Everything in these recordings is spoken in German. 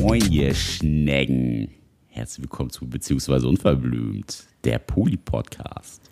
Moin, ihr Schnecken. Herzlich willkommen zu Beziehungsweise Unverblümt, der Poli-Podcast.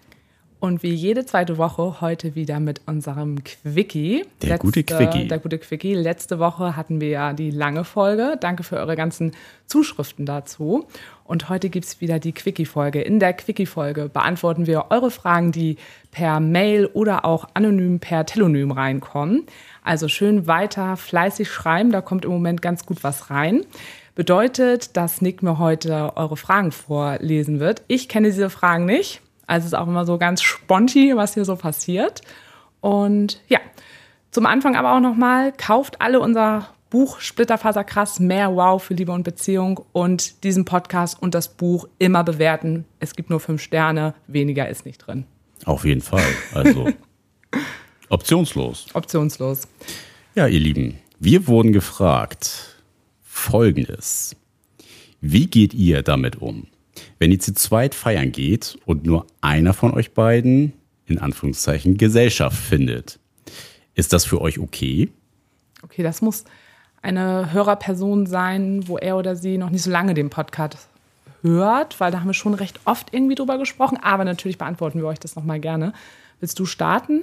Und wie jede zweite Woche heute wieder mit unserem Quickie. Der Letzte, gute Quickie. Der gute Quickie. Letzte Woche hatten wir ja die lange Folge. Danke für eure ganzen Zuschriften dazu. Und heute gibt es wieder die Quickie-Folge. In der Quickie-Folge beantworten wir eure Fragen, die per Mail oder auch anonym per Telonym reinkommen. Also schön weiter fleißig schreiben, da kommt im Moment ganz gut was rein. Bedeutet, dass Nick mir heute eure Fragen vorlesen wird. Ich kenne diese Fragen nicht. Also es ist auch immer so ganz sponti, was hier so passiert. Und ja, zum Anfang aber auch nochmal, kauft alle unser Buch Splitterfaser krass, mehr Wow für Liebe und Beziehung und diesen Podcast und das Buch immer bewerten. Es gibt nur fünf Sterne, weniger ist nicht drin. Auf jeden Fall. Also optionslos. Optionslos. Ja, ihr Lieben, wir wurden gefragt, folgendes. Wie geht ihr damit um? Wenn ihr zu zweit feiern geht und nur einer von euch beiden, in Anführungszeichen, Gesellschaft findet, ist das für euch okay? Okay, das muss eine Hörerperson sein, wo er oder sie noch nicht so lange den Podcast hört, weil da haben wir schon recht oft irgendwie drüber gesprochen. Aber natürlich beantworten wir euch das nochmal gerne. Willst du starten?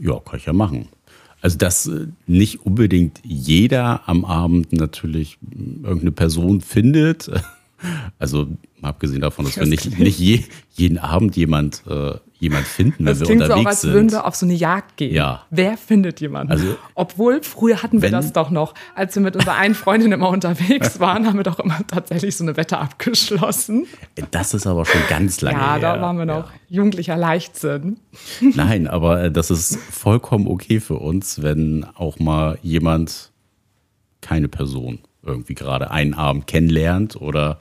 Ja, kann ich ja machen. Also, dass äh, nicht unbedingt jeder am Abend natürlich irgendeine Person findet, also mal abgesehen davon, dass wir nicht, nicht je, jeden Abend jemand, äh, jemand finden, wenn das wir unterwegs so auch, als sind. würden wir auf so eine Jagd gehen. Ja. Wer findet jemanden? Also, Obwohl, früher hatten wir das doch noch. Als wir mit unserer einen Freundin immer unterwegs waren, haben wir doch immer tatsächlich so eine Wette abgeschlossen. Das ist aber schon ganz lange ja, her. Ja, da waren wir noch ja. jugendlicher Leichtsinn. Nein, aber äh, das ist vollkommen okay für uns, wenn auch mal jemand keine Person irgendwie gerade einen Abend kennenlernt oder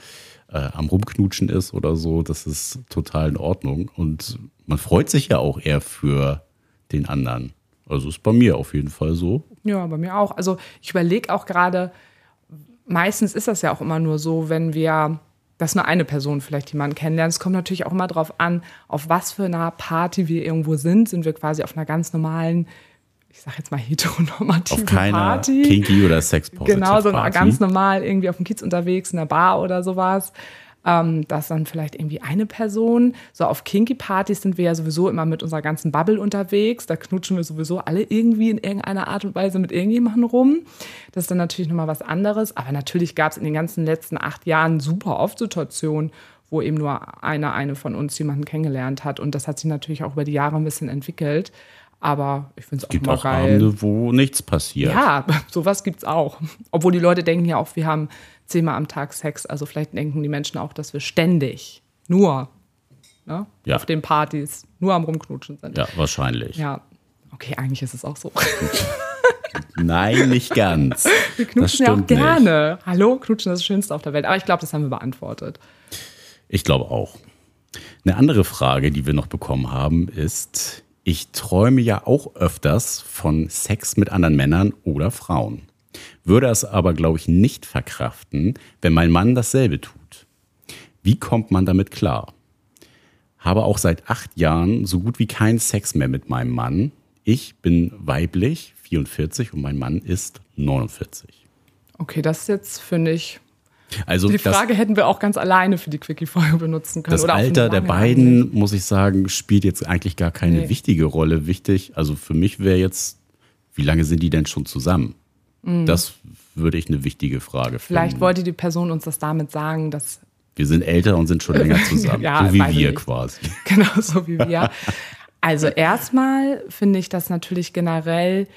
äh, am Rumknutschen ist oder so, das ist total in Ordnung. Und man freut sich ja auch eher für den anderen. Also ist bei mir auf jeden Fall so. Ja, bei mir auch. Also ich überlege auch gerade, meistens ist das ja auch immer nur so, wenn wir, dass nur eine Person vielleicht jemanden kennenlernt. Es kommt natürlich auch immer darauf an, auf was für einer Party wir irgendwo sind. Sind wir quasi auf einer ganz normalen ich sag jetzt mal heteronormative auf keiner Party. Kinky oder Sexpositive Genau, so ganz normal irgendwie auf dem Kiez unterwegs, in der Bar oder sowas. Ähm, das dann vielleicht irgendwie eine Person. So auf Kinky-Partys sind wir ja sowieso immer mit unserer ganzen Bubble unterwegs. Da knutschen wir sowieso alle irgendwie in irgendeiner Art und Weise mit irgendjemandem rum. Das ist dann natürlich nochmal was anderes. Aber natürlich gab es in den ganzen letzten acht Jahren super oft Situationen, wo eben nur einer, eine von uns jemanden kennengelernt hat. Und das hat sich natürlich auch über die Jahre ein bisschen entwickelt. Aber ich finde es auch gibt mal auch geil. Abende, wo nichts passiert. Ja, sowas gibt es auch. Obwohl die Leute denken ja auch, wir haben zehnmal am Tag Sex. Also vielleicht denken die Menschen auch, dass wir ständig nur ne, Ja. auf den Partys nur am Rumknutschen sind. Ja, wahrscheinlich. Ja. Okay, eigentlich ist es auch so. Nein, nicht ganz. Wir knutschen ja auch stimmt nicht. gerne. Hallo, knutschen ist das Schönste auf der Welt. Aber ich glaube, das haben wir beantwortet. Ich glaube auch. Eine andere Frage, die wir noch bekommen haben, ist, ich träume ja auch öfters von Sex mit anderen Männern oder Frauen. Würde es aber, glaube ich, nicht verkraften, wenn mein Mann dasselbe tut. Wie kommt man damit klar? Habe auch seit acht Jahren so gut wie keinen Sex mehr mit meinem Mann. Ich bin weiblich, 44, und mein Mann ist 49. Okay, das ist jetzt, finde ich, Also die das, Frage hätten wir auch ganz alleine für die Quickie-Folge benutzen können. das Alter der beiden, Ansicht. muss ich sagen, spielt jetzt eigentlich gar keine Nee. wichtige Rolle. Wichtig, also für mich wäre jetzt, wie lange sind die denn schon zusammen? Das würde ich eine wichtige Frage Mhm. Vielleicht finden. wollte die Person uns das damit sagen, dass Wir sind älter und sind schon länger zusammen. Ja, so wie wir nicht. quasi. Genau so wie wir. Also erstmal finde ich das natürlich generell,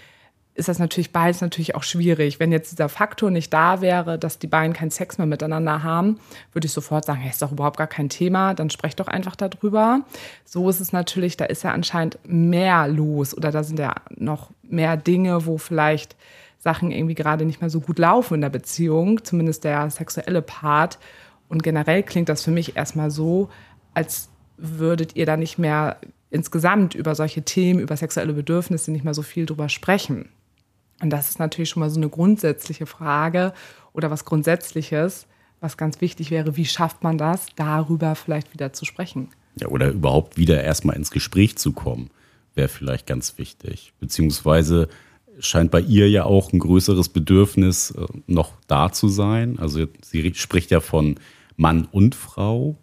ist das natürlich beides natürlich auch schwierig. Wenn jetzt dieser Faktor nicht da wäre, dass die beiden keinen Sex mehr miteinander haben, würde ich sofort sagen, hey, ist doch überhaupt gar kein Thema, dann sprecht doch einfach darüber. So ist es natürlich, da ist ja anscheinend mehr los oder da sind ja noch mehr Dinge, wo vielleicht Sachen irgendwie gerade nicht mehr so gut laufen in der Beziehung, zumindest der sexuelle Part. Und generell klingt das für mich erstmal so, als würdet ihr da nicht mehr insgesamt über solche Themen, über sexuelle Bedürfnisse nicht mehr so viel drüber sprechen. Und das ist natürlich schon mal so eine grundsätzliche Frage oder was Grundsätzliches, was ganz wichtig wäre, wie schafft man das, darüber vielleicht wieder zu sprechen? Ja, oder überhaupt wieder erstmal ins Gespräch zu kommen. wäre vielleicht ganz wichtig. Beziehungsweise scheint bei ihr ja auch ein größeres Bedürfnis äh, noch da zu sein. Also sie spricht ja von Mann und Frau.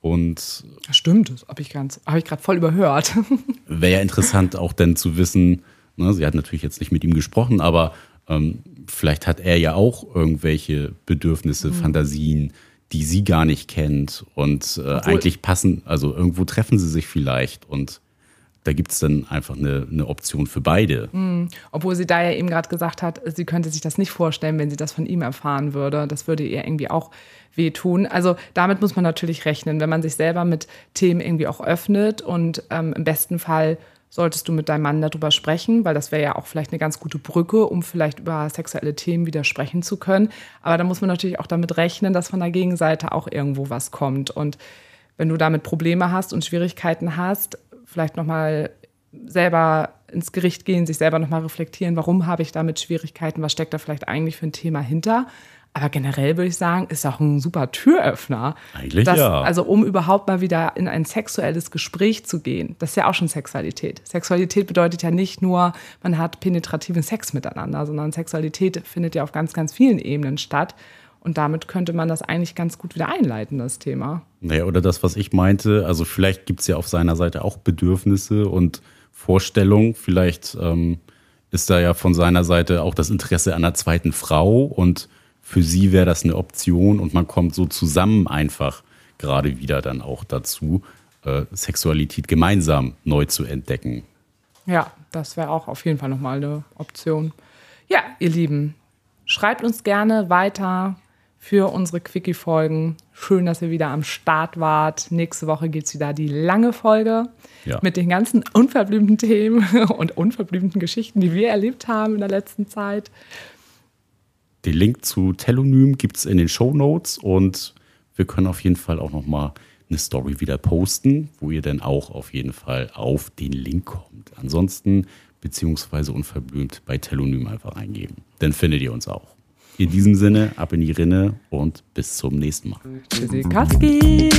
Und Stimmt, das habe ich ganz, habe ich gerade voll überhört. Wäre ja interessant auch dann zu wissen, sie hat natürlich jetzt nicht mit ihm gesprochen, aber ähm, vielleicht hat er ja auch irgendwelche Bedürfnisse, mhm. Fantasien, die sie gar nicht kennt und äh, eigentlich passen, also irgendwo treffen sie sich vielleicht und da gibt es dann einfach eine, eine, Option für beide. Mhm. Obwohl sie da ja eben gerade gesagt hat, sie könnte sich das nicht vorstellen, wenn sie das von ihm erfahren würde. Das würde ihr irgendwie auch wehtun. Also damit muss man natürlich rechnen, wenn man sich selber mit Themen irgendwie auch öffnet und ähm, im besten Fall solltest du mit deinem Mann darüber sprechen, weil das wäre ja auch vielleicht eine ganz gute Brücke, um vielleicht über sexuelle Themen wieder sprechen zu können. Aber da muss man natürlich auch damit rechnen, dass von der Gegenseite auch irgendwo was kommt. Und wenn du damit Probleme hast und Schwierigkeiten hast, vielleicht nochmal selber ins Gericht gehen, sich selber nochmal reflektieren, warum habe ich damit Schwierigkeiten, was steckt da vielleicht eigentlich für ein Thema hinter. Aber generell würde ich sagen, ist auch ein super Türöffner. Eigentlich dass, ja. Also um überhaupt mal wieder in ein sexuelles Gespräch zu gehen. Das ist ja auch schon Sexualität. Sexualität bedeutet ja nicht nur, man hat penetrativen Sex miteinander, sondern Sexualität findet ja auf ganz, ganz vielen Ebenen statt. Und damit könnte man das eigentlich ganz gut wieder einleiten, das Thema. Naja, oder das, was ich meinte, also vielleicht gibt es ja auf seiner Seite auch Bedürfnisse und Vorstellungen. Vielleicht ähm, ist da ja von seiner Seite auch das Interesse an einer zweiten Frau und für sie wäre das eine Option und man kommt so zusammen einfach gerade wieder dann auch dazu, äh, Sexualität gemeinsam neu zu entdecken. Ja, das wäre auch auf jeden Fall nochmal eine Option. Ja, ihr Lieben, schreibt uns gerne weiter für unsere Quickie-Folgen. Schön, dass ihr wieder am Start wart. Nächste Woche geht es wieder die lange Folge ja. mit den ganzen unverblümten Themen und unverblümten Geschichten, die wir erlebt haben in der letzten Zeit. Den Link zu Telonym gibt es in den Show Notes und wir können auf jeden Fall auch noch mal eine Story wieder posten, wo ihr dann auch auf jeden Fall auf den Link kommt. Ansonsten beziehungsweise unverblümt bei Telonym einfach eingeben. Dann findet ihr uns auch. In diesem Sinne, ab in die Rinne und bis zum nächsten Mal. Tschüssikowski.